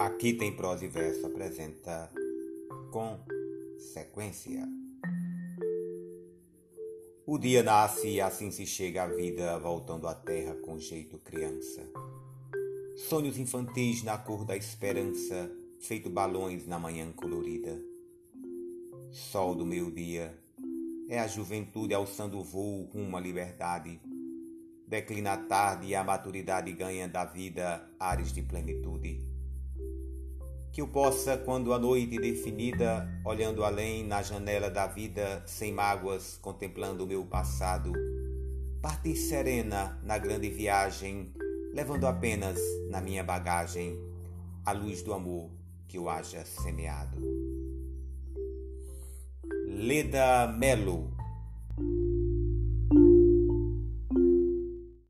Aqui tem prosa e verso apresenta consequência. O dia nasce e assim se chega à vida, voltando à terra com jeito criança. Sonhos infantis na cor da esperança, feito balões na manhã colorida. Sol do meio-dia, é a juventude alçando o voo rumo à liberdade. Declina a tarde e a maturidade ganha da vida ares de plenitude que eu possa, quando a noite definida, olhando além na janela da vida, sem mágoas, contemplando o meu passado, partir serena na grande viagem, levando apenas na minha bagagem a luz do amor que eu haja semeado. Leda Melo